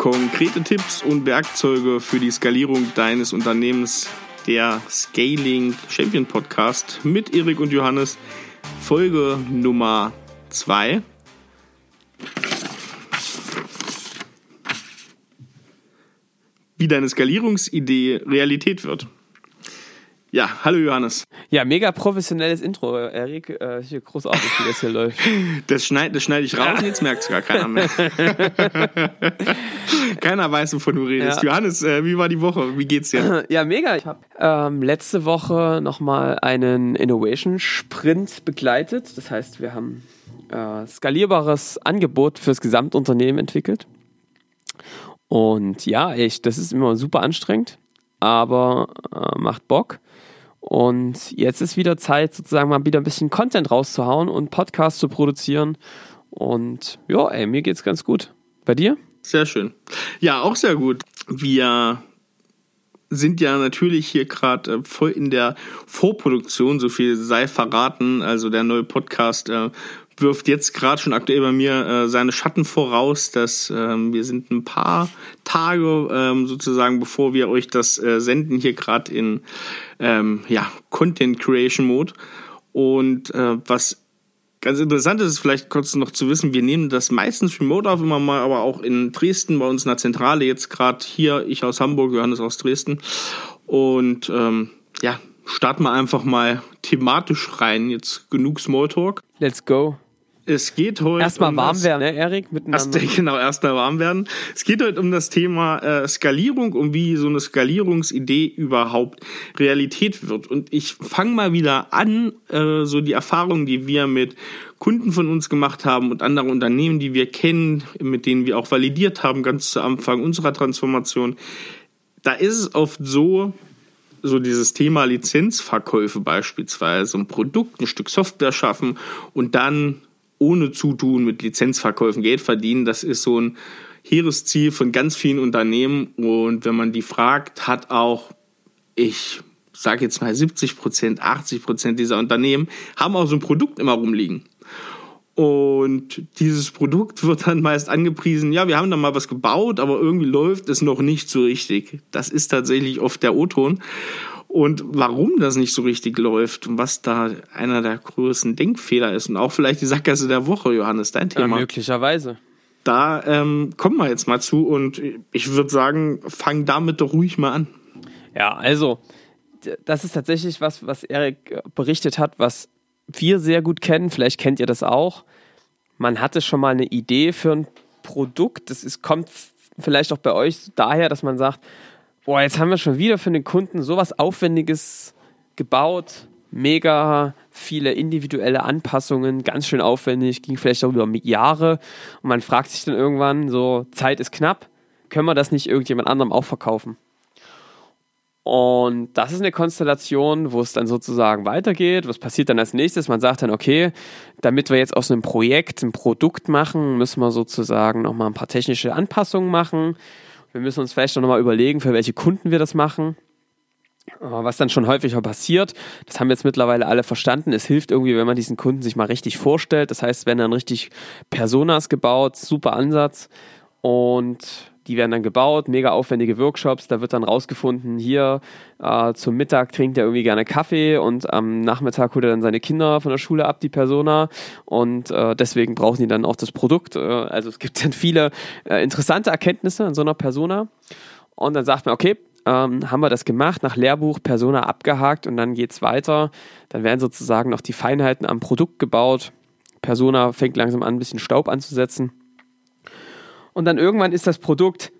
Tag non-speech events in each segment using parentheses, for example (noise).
Konkrete Tipps und Werkzeuge für die Skalierung deines Unternehmens. Der Scaling Champion Podcast mit Erik und Johannes. Folge Nummer 2. Wie deine Skalierungsidee Realität wird. Ja, hallo Johannes. Ja, mega professionelles Intro, Erik. Äh, hier großartig, wie das hier läuft. (laughs) Das schneide das schneid ich raus und jetzt merkt es gar keiner mehr. (laughs) keiner weiß, wovon du redest. Ja. Johannes, äh, wie war die Woche? Wie geht's dir? (clears throat) Ja, mega. Ich habe ähm, letzte Woche nochmal einen Innovation-Sprint begleitet. Das heißt, wir haben äh, skalierbares Angebot fürs Gesamtunternehmen entwickelt. Und ja, echt, das ist immer super anstrengend, aber äh, macht Bock. Und jetzt ist wieder Zeit, sozusagen mal wieder ein bisschen Content rauszuhauen und Podcasts zu produzieren. Und ja, ey, mir geht's ganz gut. Bei dir? Sehr schön. Ja, auch sehr gut. Wir sind ja natürlich hier gerade äh, voll in der Vorproduktion, so viel sei verraten. Also der neue Podcast äh, wirft jetzt gerade schon aktuell bei mir äh, seine Schatten voraus, dass ähm, wir sind ein paar Tage ähm, sozusagen, bevor wir euch das äh, senden, hier gerade in ähm, ja, Content Creation Mode. Und äh, was ganz interessant ist, ist vielleicht kurz noch zu wissen, wir nehmen das meistens remote auf, immer mal, aber auch in Dresden bei uns in der Zentrale, jetzt gerade hier, ich aus Hamburg, Johannes aus Dresden. Und ähm, ja, starten wir einfach mal thematisch rein. Jetzt genug Smalltalk. Let's go. Es geht heute. Erstmal um warm werden, ne, Erik? Miteinander. Erst, (laughs) genau, erstmal warm werden. Es geht heute um das Thema äh, Skalierung, um wie so eine Skalierungsidee überhaupt Realität wird. Und ich fange mal wieder an, äh, so die Erfahrungen, die wir mit Kunden von uns gemacht haben und anderen Unternehmen, die wir kennen, mit denen wir auch validiert haben, ganz zu Anfang unserer Transformation. Da ist es oft so, so dieses Thema Lizenzverkäufe beispielsweise, ein Produkt, ein Stück Software schaffen und dann ohne Zutun mit Lizenzverkäufen Geld verdienen. Das ist so ein hehres Ziel von ganz vielen Unternehmen. Und wenn man die fragt, hat auch, ich sage jetzt mal 70 Prozent, 80 Prozent dieser Unternehmen, haben auch so ein Produkt immer rumliegen. Und dieses Produkt (laughs) wird dann meist angepriesen, ja, wir haben da mal was gebaut, aber irgendwie läuft es noch nicht so richtig. Das ist tatsächlich oft der O-Ton. Und warum das nicht so richtig läuft und was da einer der größten Denkfehler ist und auch vielleicht die Sackgasse der Woche, Johannes, dein Thema. Ja, möglicherweise. Da ähm, kommen wir jetzt mal zu und ich würde sagen, fang damit doch ruhig mal an. Ja, also, das ist tatsächlich was, was Erik äh, berichtet hat, was wir sehr gut kennen. Vielleicht kennt ihr das auch. Man hatte schon mal eine Idee für ein Produkt. Das ist, kommt vielleicht auch bei euch daher, dass man sagt, boah, jetzt haben wir schon wieder für den Kunden sowas Aufwendiges gebaut. Mega viele individuelle Anpassungen, ganz schön aufwendig, ging vielleicht auch über Jahre. Und man fragt sich dann irgendwann so, Zeit ist knapp, können wir das nicht irgendjemand anderem auch verkaufen? Und das ist eine Konstellation, wo es dann sozusagen weitergeht. Was passiert dann als nächstes? Man sagt dann, okay, damit wir jetzt aus einem Projekt ein Produkt machen, müssen wir sozusagen nochmal ein paar technische Anpassungen machen. Wir müssen uns vielleicht noch mal überlegen, für welche Kunden wir das machen. Was dann schon häufiger passiert, das haben jetzt mittlerweile alle verstanden. Es hilft irgendwie, wenn man diesen Kunden sich mal richtig vorstellt. Das heißt, wenn dann richtig Personas gebaut, super Ansatz. Und die werden dann gebaut, mega aufwendige Workshops. Da wird dann rausgefunden, hier äh, zum Mittag trinkt er irgendwie gerne Kaffee und am Nachmittag holt er dann seine Kinder von der Schule ab, die Persona. Und äh, deswegen brauchen die dann auch das Produkt. Äh, also es gibt dann viele äh, interessante Erkenntnisse in so einer Persona. Und dann sagt man, okay, ähm, haben wir das gemacht, nach Lehrbuch Persona abgehakt und dann geht es weiter. Dann werden sozusagen noch die Feinheiten am Produkt gebaut. Persona fängt langsam an, ein bisschen Staub anzusetzen und dann irgendwann ist das Produkt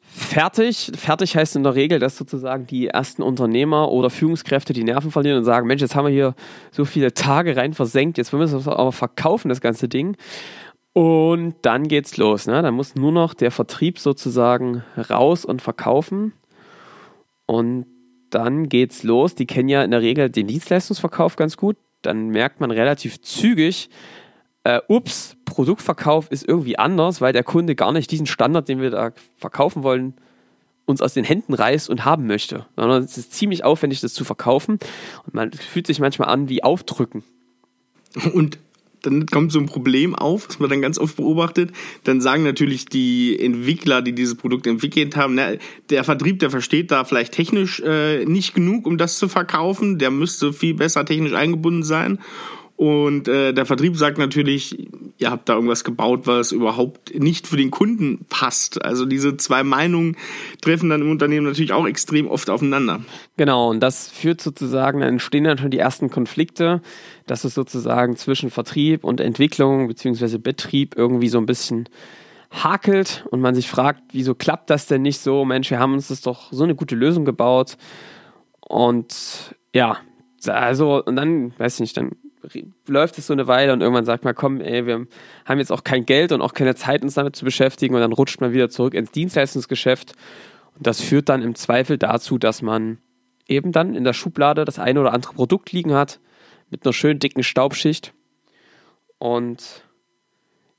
fertig. Fertig heißt in der Regel, dass sozusagen die ersten Unternehmer oder Führungskräfte die Nerven verlieren und sagen, Mensch, jetzt haben wir hier so viele Tage rein versenkt, jetzt wollen wir es aber verkaufen, das ganze Ding. Und dann geht's los. Ne? Dann muss nur noch der Vertrieb sozusagen raus und verkaufen. Und dann geht's los. Die kennen ja in der Regel den Dienstleistungsverkauf ganz gut. Dann merkt man relativ zügig, äh, ups, Produktverkauf ist irgendwie anders, weil der Kunde gar nicht diesen Standard, den wir da verkaufen wollen, uns aus den Händen reißt und haben möchte. Sondern es ist ziemlich aufwendig, das zu verkaufen. Und man fühlt sich manchmal an wie Aufdrücken. Und dann kommt so ein Problem auf, was man dann ganz oft beobachtet. Dann sagen natürlich die Entwickler, die dieses Produkt entwickelt haben, na, der Vertrieb, der versteht da vielleicht technisch äh, nicht genug, um das zu verkaufen. Der müsste viel besser technisch eingebunden sein. Und äh, der Vertrieb sagt natürlich, ihr habt da irgendwas gebaut, was überhaupt nicht für den Kunden passt. Also diese zwei Meinungen treffen dann im Unternehmen natürlich auch extrem oft aufeinander. Genau, und das führt sozusagen, dann entstehen dann schon die ersten Konflikte, dass es sozusagen zwischen Vertrieb und Entwicklung beziehungsweise Betrieb irgendwie so ein bisschen hakelt und man sich fragt, wieso klappt das denn nicht so? Mensch, wir haben uns das doch so eine gute Lösung gebaut. Und ja, also, und dann, weiß ich nicht, dann läuft es so eine Weile und irgendwann sagt man, komm, ey, wir haben jetzt auch kein Geld und auch keine Zeit, uns damit zu beschäftigen. Und dann rutscht man wieder zurück ins Dienstleistungsgeschäft. Und das führt dann im Zweifel dazu, dass man eben dann in der Schublade das eine oder andere Produkt liegen hat mit einer schönen dicken Staubschicht. Und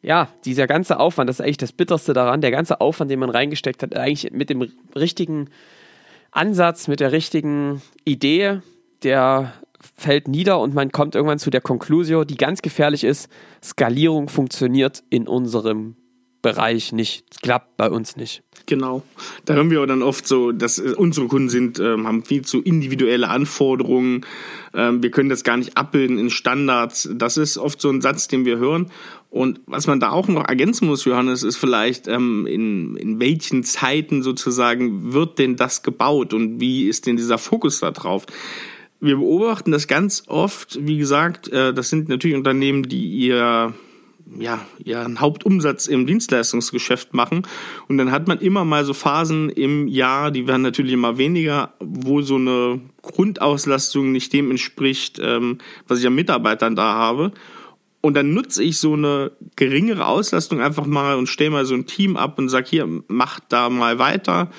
ja, dieser ganze Aufwand, das ist eigentlich das Bitterste daran, der ganze Aufwand, den man reingesteckt hat, eigentlich mit dem richtigen Ansatz, mit der richtigen Idee, der fällt nieder und man kommt irgendwann zu der Konklusion, die ganz gefährlich ist, Skalierung funktioniert in unserem Bereich nicht. Es klappt bei uns nicht. Genau. Da hören wir dann oft so, dass äh, unsere Kunden sind, ähm, haben viel zu individuelle Anforderungen. Ähm, wir können das gar nicht abbilden in Standards. Das ist oft so ein Satz, den wir hören. Und was man da auch noch ergänzen muss, Johannes, ist vielleicht, ähm, in, in welchen Zeiten sozusagen wird denn das gebaut und wie ist denn dieser Fokus da drauf? Wir beobachten das ganz oft, wie gesagt, äh, das sind natürlich Unternehmen, die ihr ja, ihren Hauptumsatz im Dienstleistungsgeschäft machen. Und dann hat man immer mal so Phasen im Jahr, die werden natürlich immer weniger, wo so eine Grundauslastung nicht dem entspricht, ähm, was ich an Mitarbeitern da habe. Und dann nutze ich so eine geringere Auslastung einfach mal und stelle mal so ein Team ab und sage, hier, macht da mal weiter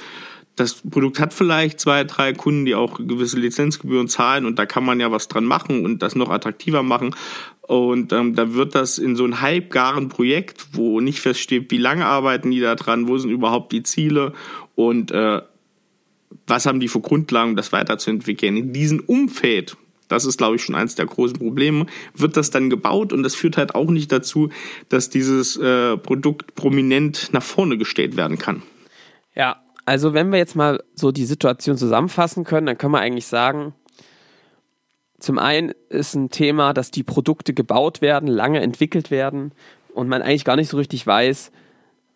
das Produkt hat vielleicht zwei, drei Kunden, die auch gewisse Lizenzgebühren zahlen und da kann man ja was dran machen und das noch attraktiver machen. Und ähm, da wird das in so ein halbgaren Projekt, wo nicht feststeht, wie lange arbeiten die da dran, wo sind überhaupt die Ziele und äh, was haben die für Grundlagen, das weiterzuentwickeln. In diesem Umfeld, das ist, glaube ich, schon eins der großen Probleme, wird das dann gebaut und das führt halt auch nicht dazu, dass dieses äh, Produkt prominent nach vorne gestellt werden kann. Ja, also wenn wir jetzt mal so die Situation zusammenfassen können, dann können wir eigentlich sagen, zum einen ist ein Thema, dass die Produkte gebaut werden, lange entwickelt werden und man eigentlich gar nicht so richtig weiß,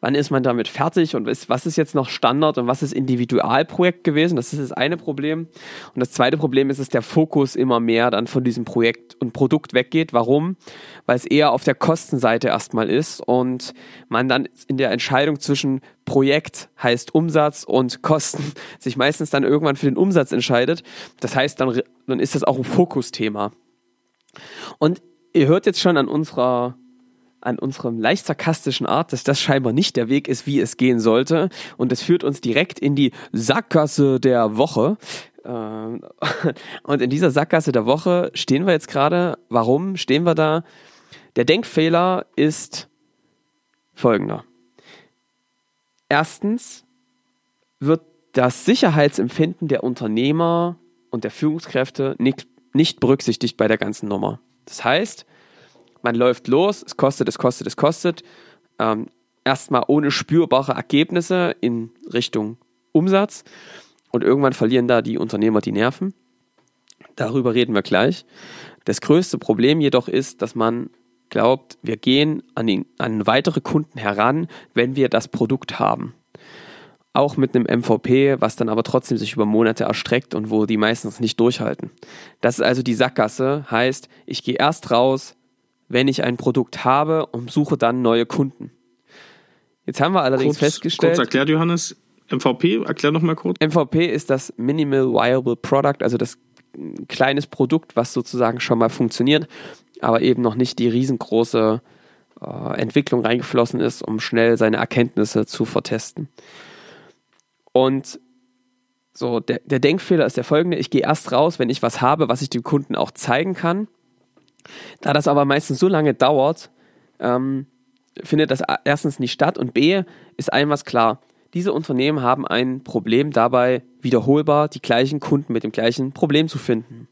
wann ist man damit fertig und was ist jetzt noch Standard und was ist Individualprojekt gewesen. Das ist das eine Problem. Und das zweite Problem ist, dass der Fokus immer mehr dann von diesem Projekt und Produkt weggeht. Warum? Weil es eher auf der Kostenseite erstmal ist und man dann in der Entscheidung zwischen Projekt heißt Umsatz und Kosten (laughs) sich meistens dann irgendwann für den Umsatz entscheidet. Das heißt, dann, dann ist das auch ein Fokusthema. Und ihr hört jetzt schon an unserer an unserem leicht sarkastischen Art, dass das scheinbar nicht der Weg ist, wie es gehen sollte. Und es führt uns direkt in die Sackgasse der Woche. Ähm, (laughs) und in dieser Sackgasse der Woche stehen wir jetzt gerade. Warum stehen wir da? Der Denkfehler ist folgender. Erstens wird das Sicherheitsempfinden der Unternehmer und der Führungskräfte nicht, nicht berücksichtigt bei der ganzen Nummer. Das heißt, man läuft los, es kostet, es kostet, es kostet. Ähm, erstmal ohne spürbare Ergebnisse in Richtung Umsatz. Und irgendwann verlieren da die Unternehmer die Nerven. Darüber reden wir gleich. Das größte Problem jedoch ist, dass man glaubt, wir gehen an, den, an weitere Kunden heran, wenn wir das Produkt haben. Auch mit einem MVP, was dann aber trotzdem sich über Monate erstreckt und wo die meistens nicht durchhalten. Das ist also die Sackgasse, heißt, ich gehe erst raus, wenn ich ein Produkt habe und suche dann neue Kunden. Jetzt haben wir allerdings kurz, festgestellt. Kurz erklärt, Johannes. MVP, erklär noch mal kurz. MVP ist das Minimal Viable Product, also das kleines Produkt, was sozusagen schon mal funktioniert, aber eben noch nicht die riesengroße äh, Entwicklung reingeflossen ist, um schnell seine Erkenntnisse zu vertesten. Und so, der, der Denkfehler ist der folgende: Ich gehe erst raus, wenn ich was habe, was ich dem Kunden auch zeigen kann. Da das aber meistens so lange dauert, ähm, findet das erstens nicht statt und B ist einem was klar. Diese Unternehmen haben ein Problem dabei, wiederholbar die gleichen Kunden mit dem gleichen Problem zu finden.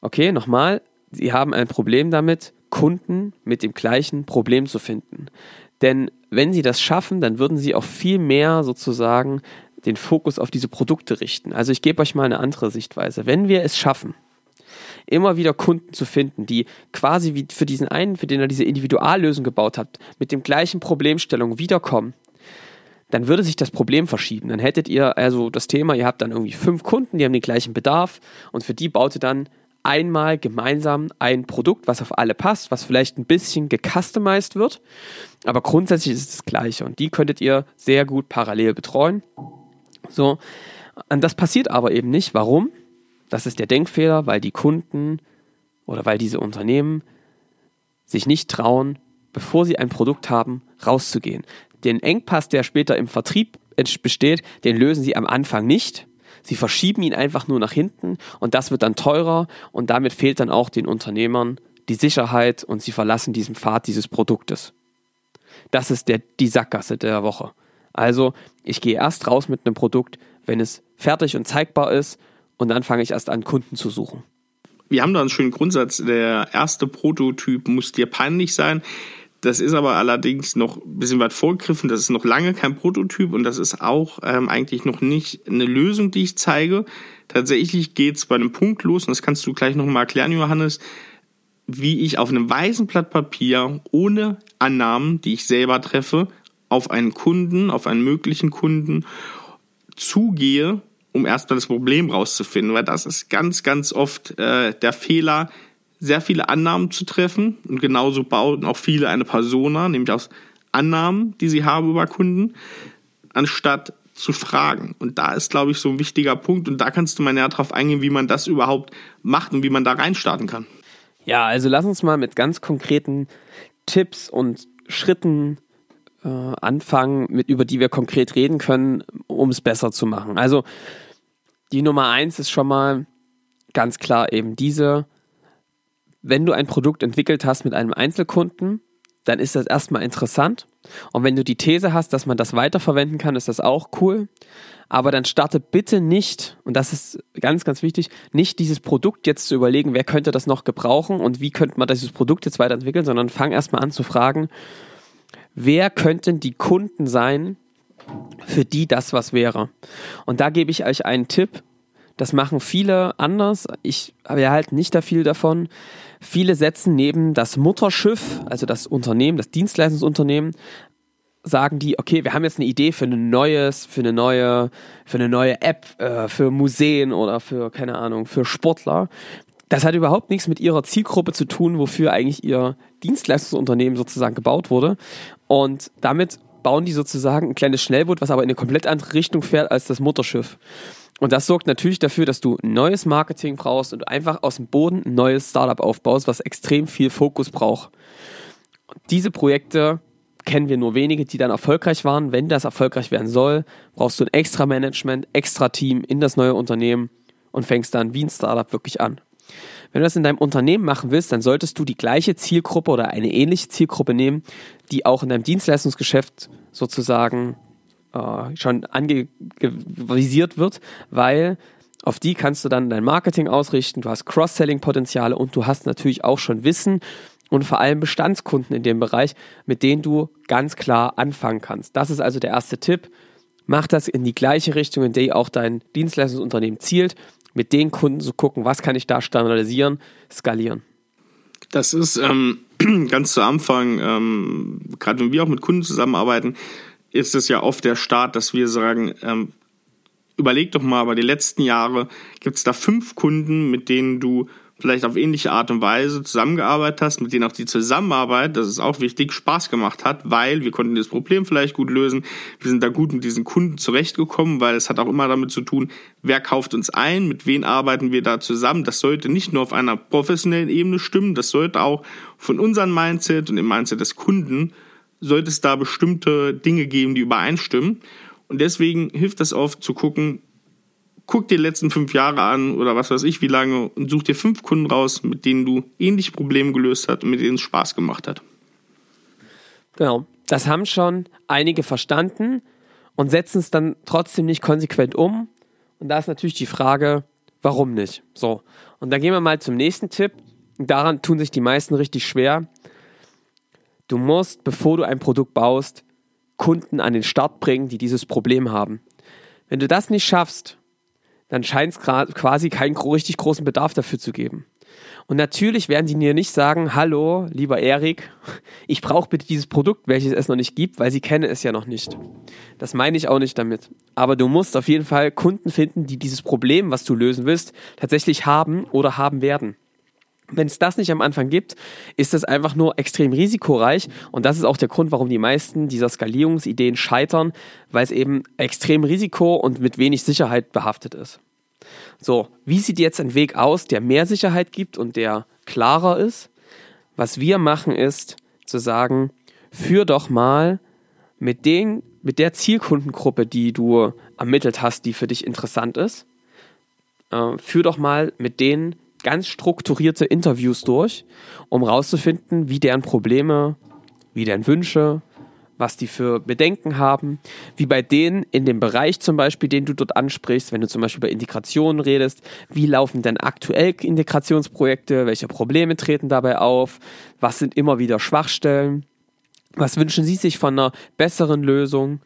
Okay, nochmal, sie haben ein Problem damit, Kunden mit dem gleichen Problem zu finden. Denn wenn sie das schaffen, dann würden sie auch viel mehr sozusagen den Fokus auf diese Produkte richten. Also ich gebe euch mal eine andere Sichtweise. Wenn wir es schaffen, immer wieder Kunden zu finden, die quasi wie für diesen einen, für den ihr diese Individuallösung gebaut habt, mit dem gleichen Problemstellung wiederkommen, dann würde sich das Problem verschieben. Dann hättet ihr also das Thema, ihr habt dann irgendwie fünf Kunden, die haben den gleichen Bedarf und für die baut ihr dann einmal gemeinsam ein Produkt, was auf alle passt, was vielleicht ein bisschen gecustomized wird, aber grundsätzlich ist es das gleiche und die könntet ihr sehr gut parallel betreuen. So, und das passiert aber eben nicht. Warum? Das ist der Denkfehler, weil die Kunden oder weil diese Unternehmen sich nicht trauen, bevor sie ein Produkt haben, rauszugehen. Den Engpass, der später im Vertrieb besteht, den lösen sie am Anfang nicht. Sie verschieben ihn einfach nur nach hinten und das wird dann teurer und damit fehlt dann auch den Unternehmern die Sicherheit und sie verlassen diesen Pfad dieses Produktes. Das ist der, die Sackgasse der Woche. Also ich gehe erst raus mit einem Produkt, wenn es fertig und zeigbar ist und dann fange ich erst an, Kunden zu suchen. Wir haben da einen schönen Grundsatz, der erste Prototyp muss dir peinlich sein. Das ist aber allerdings noch ein bisschen weit vorgegriffen. Das ist noch lange kein Prototyp und das ist auch ähm, eigentlich noch nicht eine Lösung, die ich zeige. Tatsächlich geht es bei einem Punkt los, und das kannst du gleich nochmal erklären, Johannes, wie ich auf einem weißen Blatt Papier ohne Annahmen, die ich selber treffe, auf einen Kunden, auf einen möglichen Kunden zugehe, um erstmal das Problem rauszufinden, weil das ist ganz, ganz oft äh, der Fehler, sehr viele Annahmen zu treffen. Und genauso bauen auch viele eine Persona, nämlich aus Annahmen, die sie haben über Kunden, anstatt zu fragen. Und da ist, glaube ich, so ein wichtiger Punkt. Und da kannst du mal näher drauf eingehen, wie man das überhaupt macht und wie man da reinstarten kann. Ja, also lass uns mal mit ganz konkreten Tipps und Schritten äh, anfangen, mit, über die wir konkret reden können, um es besser zu machen. Also die Nummer eins ist schon mal ganz klar eben diese, wenn du ein Produkt entwickelt hast mit einem Einzelkunden, dann ist das erstmal interessant. Und wenn du die These hast, dass man das weiterverwenden kann, ist das auch cool. Aber dann starte bitte nicht, und das ist ganz, ganz wichtig, nicht dieses Produkt jetzt zu überlegen, wer könnte das noch gebrauchen und wie könnte man dieses Produkt jetzt weiterentwickeln, sondern fang erstmal an zu fragen, wer könnten die Kunden sein, für die das was wäre. Und da gebe ich euch einen Tipp. Das machen viele anders. Ich habe ja halt nicht da viel davon. Viele setzen neben das Mutterschiff, also das Unternehmen, das Dienstleistungsunternehmen, sagen die, okay, wir haben jetzt eine Idee für ein neues, für eine neue, für eine neue App, äh, für Museen oder für, keine Ahnung, für Sportler. Das hat überhaupt nichts mit ihrer Zielgruppe zu tun, wofür eigentlich ihr Dienstleistungsunternehmen sozusagen gebaut wurde. Und damit bauen die sozusagen ein kleines Schnellboot, was aber in eine komplett andere Richtung fährt als das Mutterschiff. Und das sorgt natürlich dafür, dass du neues Marketing brauchst und einfach aus dem Boden ein neues Startup aufbaust, was extrem viel Fokus braucht. diese Projekte kennen wir nur wenige, die dann erfolgreich waren. Wenn das erfolgreich werden soll, brauchst du ein extra Management, extra Team in das neue Unternehmen und fängst dann wie ein Startup wirklich an. Wenn du das in deinem Unternehmen machen willst, dann solltest du die gleiche Zielgruppe oder eine ähnliche Zielgruppe nehmen, die auch in deinem Dienstleistungsgeschäft sozusagen äh, schon angevisiert wird, weil auf die kannst du dann dein Marketing ausrichten, du hast Cross-Selling-Potenziale und du hast natürlich auch schon Wissen und vor allem Bestandskunden in dem Bereich, mit denen du ganz klar anfangen kannst. Das ist also der erste Tipp. Mach das in die gleiche Richtung, in die auch dein Dienstleistungsunternehmen zielt mit den Kunden zu gucken, was kann ich da standardisieren, skalieren. Das ist ähm, (clears throat) ganz zu Anfang, ähm, gerade wenn wir auch mit Kunden zusammenarbeiten, ist es ja oft der Start, dass wir sagen, ähm, überleg doch mal, aber die letzten Jahre gibt es da fünf Kunden, mit denen du vielleicht auf ähnliche Art und Weise zusammengearbeitet hast, mit denen auch die Zusammenarbeit, das ist auch wichtig, Spaß gemacht hat, weil wir konnten das Problem vielleicht gut lösen. Wir sind da gut mit diesen Kunden zurechtgekommen, weil es hat auch immer damit zu tun, wer kauft uns ein, mit wem arbeiten wir da zusammen. Das sollte nicht nur auf einer professionellen Ebene stimmen, das sollte auch von unserem Mindset und dem Mindset des Kunden, sollte es da bestimmte Dinge geben, die übereinstimmen. Und deswegen hilft es oft zu gucken, guck dir die letzten fünf Jahre an oder was weiß ich wie lange und such dir fünf Kunden raus, mit denen du ähnliche Probleme gelöst hast und mit denen es Spaß gemacht hat. Genau. Das haben schon einige verstanden und setzen es dann trotzdem nicht konsequent um. Und da ist natürlich die Frage, warum nicht? So. Und dann gehen wir mal zum nächsten Tipp. daran tun sich die meisten richtig schwer. Du musst, bevor du ein Produkt baust, Kunden an den Start bringen, die dieses Problem haben. Wenn du das nicht schaffst, dann scheint es quasi keinen richtig großen Bedarf dafür zu geben. Und natürlich werden sie dir nicht sagen, hallo, lieber Erik, ich brauche bitte dieses Produkt, welches es noch nicht gibt, weil sie kennen es ja noch nicht. Das meine ich auch nicht damit. Aber du musst auf jeden Fall Kunden finden, die dieses Problem, was du lösen willst, tatsächlich haben oder haben werden. Wenn es das nicht am Anfang gibt, ist es einfach nur extrem risikoreich und das ist auch der Grund, warum die meisten dieser Skalierungsideen scheitern, weil es eben extrem risiko und mit wenig Sicherheit behaftet ist. So, wie sieht jetzt ein Weg aus, der mehr Sicherheit gibt und der klarer ist? Was wir machen ist zu sagen, führ doch mal mit den mit der Zielkundengruppe, die du ermittelt hast, die für dich interessant ist, äh, führ doch mal mit denen ganz strukturierte Interviews durch, um rauszufinden, wie deren Probleme, wie deren Wünsche, was die für Bedenken haben, wie bei denen in dem Bereich zum Beispiel, den du dort ansprichst, wenn du zum Beispiel über Integration redest, wie laufen denn aktuell Integrationsprojekte, welche Probleme treten dabei auf, was sind immer wieder Schwachstellen, was wünschen sie sich von einer besseren Lösung,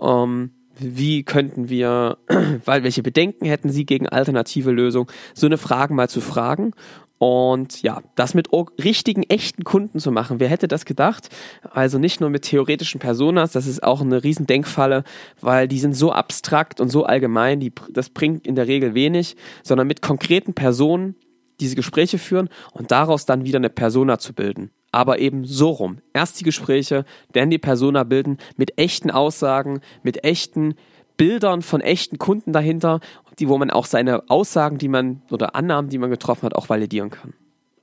ähm, wie könnten wir, (clears throat) weil welche Bedenken hätten Sie gegen alternative Lösungen, so eine Fragen mal zu fragen und ja, das mit richtigen, echten Kunden zu machen. Wer hätte das gedacht? Also nicht nur mit theoretischen Personas, das ist auch eine riesen Denkfalle, weil die sind so abstrakt und so allgemein, die, das bringt in der Regel wenig, sondern mit konkreten Personen diese Gespräche führen und daraus dann wieder eine Persona zu bilden aber eben so rum. Erst die Gespräche, dann die Persona bilden mit echten Aussagen, mit echten Bildern von echten Kunden dahinter, die, wo man auch seine Aussagen, die man oder Annahmen, die man getroffen hat, auch validieren kann.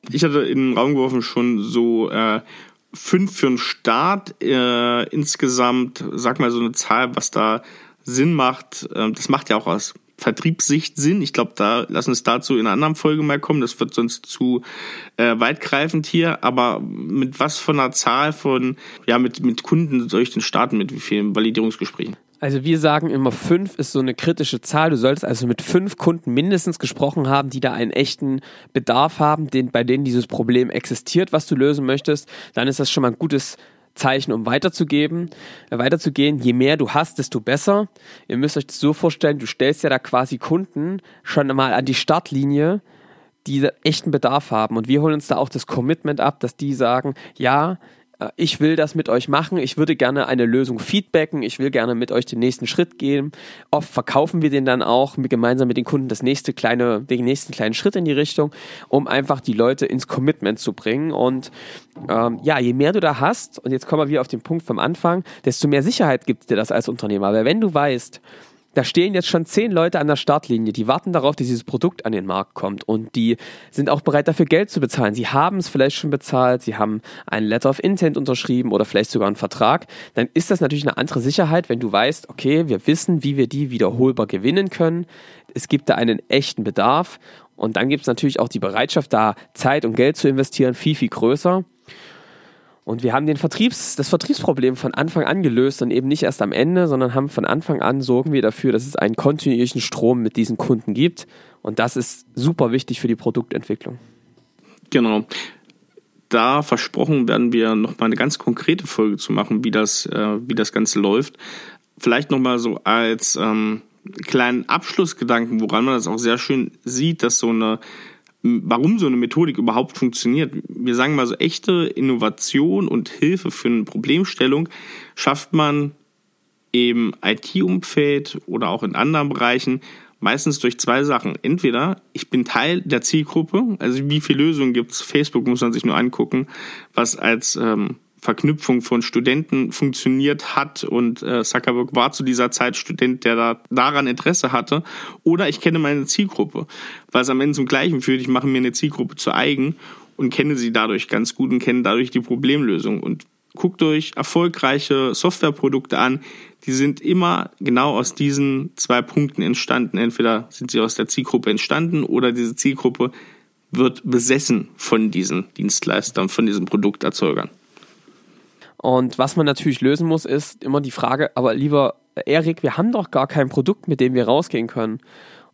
Ich hatte in den Raum geworfen schon so äh, fünf für den Start äh, insgesamt, sag mal so eine Zahl, was da Sinn macht. Äh, das macht ja auch aus Vertriebssicht Sinn. Ich glaube, da lassen es dazu in einer anderen Folge mal kommen. Das wird sonst zu äh, weitgreifend hier. Aber mit was von einer Zahl von, ja, mit, mit Kunden soll ich denn starten? Mit wie vielen Validierungsgesprächen? Also wir sagen immer, fünf ist so eine kritische Zahl. Du solltest also mit fünf Kunden mindestens gesprochen haben, die da einen echten Bedarf haben, den, bei denen dieses Problem existiert, was du lösen möchtest. Dann ist das schon mal ein gutes Zeichen, um weiterzugeben, äh, weiterzugehen. Je mehr du hast, desto besser. Ihr müsst euch das so vorstellen, du stellst ja da quasi Kunden schon mal an die Startlinie, die echten Bedarf haben. Und wir holen uns da auch das Commitment ab, dass die sagen, ja, ich will das mit euch machen, ich würde gerne eine Lösung feedbacken, ich will gerne mit euch den nächsten Schritt gehen. Oft verkaufen wir den dann auch gemeinsam mit den Kunden das nächste kleine, den nächsten kleinen Schritt in die Richtung, um einfach die Leute ins Commitment zu bringen. Und ähm, ja, je mehr du da hast, und jetzt kommen wir wieder auf den Punkt vom Anfang, desto mehr Sicherheit gibt dir das als Unternehmer. Weil wenn du weißt, da stehen jetzt schon zehn Leute an der Startlinie, die warten darauf, dass dieses Produkt an den Markt kommt und die sind auch bereit dafür Geld zu bezahlen. Sie haben es vielleicht schon bezahlt, sie haben ein Letter of Intent unterschrieben oder vielleicht sogar einen Vertrag. Dann ist das natürlich eine andere Sicherheit, wenn du weißt, okay, wir wissen, wie wir die wiederholbar gewinnen können. Es gibt da einen echten Bedarf und dann gibt es natürlich auch die Bereitschaft, da Zeit und Geld zu investieren, viel, viel größer. Und wir haben den Vertriebs, das Vertriebsproblem von Anfang an gelöst und eben nicht erst am Ende, sondern haben von Anfang an sorgen wir dafür, dass es einen kontinuierlichen Strom mit diesen Kunden gibt. Und das ist super wichtig für die Produktentwicklung. Genau. Da versprochen werden wir nochmal eine ganz konkrete Folge zu machen, wie das, äh, wie das Ganze läuft. Vielleicht nochmal so als ähm, kleinen Abschlussgedanken, woran man das auch sehr schön sieht, dass so eine warum so eine Methodik überhaupt funktioniert. Wir sagen mal so echte Innovation und Hilfe für eine Problemstellung schafft man im IT-Umfeld oder auch in anderen Bereichen meistens durch zwei Sachen. Entweder ich bin Teil der Zielgruppe, also wie viele Lösungen gibt's? Facebook muss man sich nur angucken, was als ähm, Verknüpfung von Studenten funktioniert hat und äh, Zuckerberg war zu dieser Zeit Student, der da daran Interesse hatte. Oder ich kenne meine Zielgruppe, weil es am Ende zum Gleichen führt. Ich mache mir eine Zielgruppe zu eigen und kenne sie dadurch ganz gut und kenne dadurch die Problemlösung. Und guckt euch erfolgreiche Softwareprodukte an. Die sind immer genau aus diesen zwei Punkten entstanden. Entweder sind sie aus der Zielgruppe entstanden oder diese Zielgruppe wird besessen von diesen Dienstleistern, von diesen Produkterzeugern. Und was man natürlich lösen muss, ist immer die Frage, aber lieber Erik, wir haben doch gar kein Produkt, mit dem wir rausgehen können.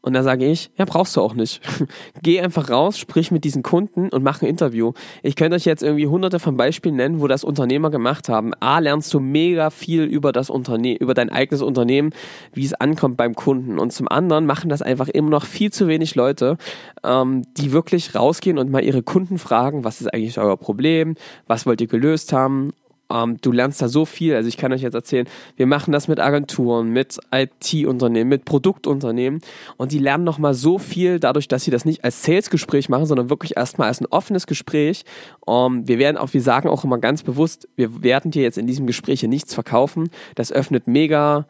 Und da sage ich, ja, brauchst du auch nicht. (laughs) Geh einfach raus, sprich mit diesen Kunden und mach ein Interview. Ich könnte euch jetzt irgendwie hunderte von Beispielen nennen, wo das Unternehmer gemacht haben. A, lernst du mega viel über das Unternehmen, über dein eigenes Unternehmen, wie es ankommt beim Kunden. Und zum anderen machen das einfach immer noch viel zu wenig Leute, ähm, die wirklich rausgehen und mal ihre Kunden fragen, was ist eigentlich euer Problem, was wollt ihr gelöst haben ähm, du lernst da so viel. Also ich kann euch jetzt erzählen, wir machen das mit Agenturen, mit IT-Unternehmen, mit Produktunternehmen und die lernen nochmal so viel dadurch, dass sie das nicht als Sales-Gespräch machen, sondern wirklich erstmal als ein offenes Gespräch. Ähm, wir werden auch, wir sagen auch immer ganz bewusst, wir werden dir jetzt in diesem Gespräch hier nichts verkaufen. Das öffnet mega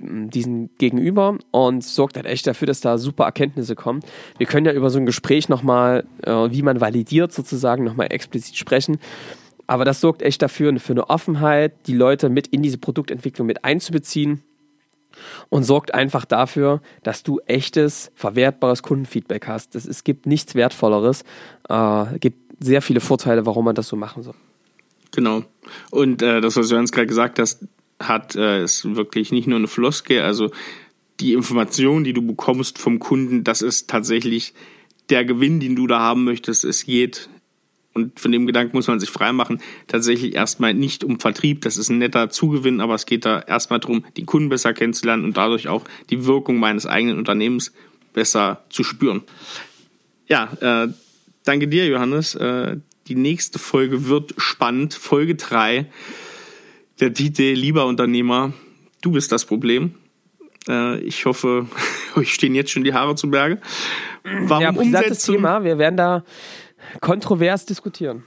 mm, diesen Gegenüber und sorgt halt echt dafür, dass da super Erkenntnisse kommen. Wir können ja über so ein Gespräch nochmal, äh, wie man validiert sozusagen, nochmal explizit sprechen. Aber das sorgt echt dafür, für eine Offenheit, die Leute mit in diese Produktentwicklung mit einzubeziehen und sorgt einfach dafür, dass du echtes, verwertbares Kundenfeedback hast. Das, es gibt nichts Wertvolleres. Äh, gibt sehr viele Vorteile, warum man das so machen soll. Genau. Und äh, das, was du gerade gesagt hast, hat, äh, ist wirklich nicht nur eine Floske. Also die Information, die du bekommst vom Kunden, das ist tatsächlich der Gewinn, den du da haben möchtest. Es geht und von dem Gedanken muss man sich freimachen, tatsächlich erstmal nicht um Vertrieb, das ist ein netter Zugewinn, aber es geht da erstmal darum, die Kunden besser kennenzulernen und dadurch auch die Wirkung meines eigenen Unternehmens besser zu spüren. Ja, äh, danke dir, Johannes. Äh, die nächste Folge wird spannend. Folge 3. Der Titel Lieber Unternehmer, du bist das Problem. Äh, ich hoffe, (laughs) euch stehen jetzt schon die Haare zu Berge. Warum ja, Umsetzung? Thema. Wir werden da kontrovers diskutieren.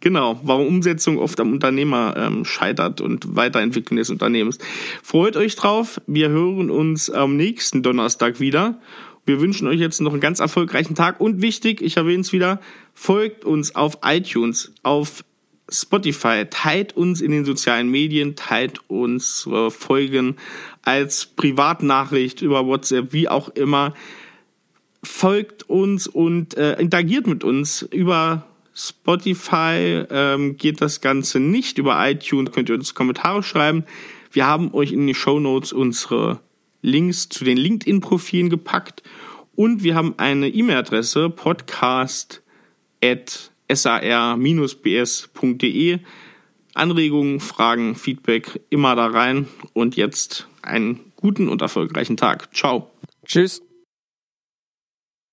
Genau, warum Umsetzung oft am Unternehmer ähm, scheitert und Weiterentwicklung des Unternehmens. Freut euch drauf. Wir hören uns am nächsten Donnerstag wieder. Wir wünschen euch jetzt noch einen ganz erfolgreichen Tag und wichtig, ich erwähne es wieder, folgt uns auf iTunes, auf Spotify, teilt uns in den sozialen Medien, teilt unsere Folgen als Privatnachricht über WhatsApp, wie auch immer folgt uns und äh, interagiert mit uns über Spotify ähm, geht das Ganze nicht. Über iTunes könnt ihr uns Kommentare schreiben. Wir haben euch in die Show Notes unsere Links zu den LinkedIn-Profilen gepackt und wir haben eine E-Mail-Adresse podcast at sar-bs.de. Anregungen, Fragen, Feedback immer da rein und jetzt einen guten und erfolgreichen Tag. Ciao. Tschüss.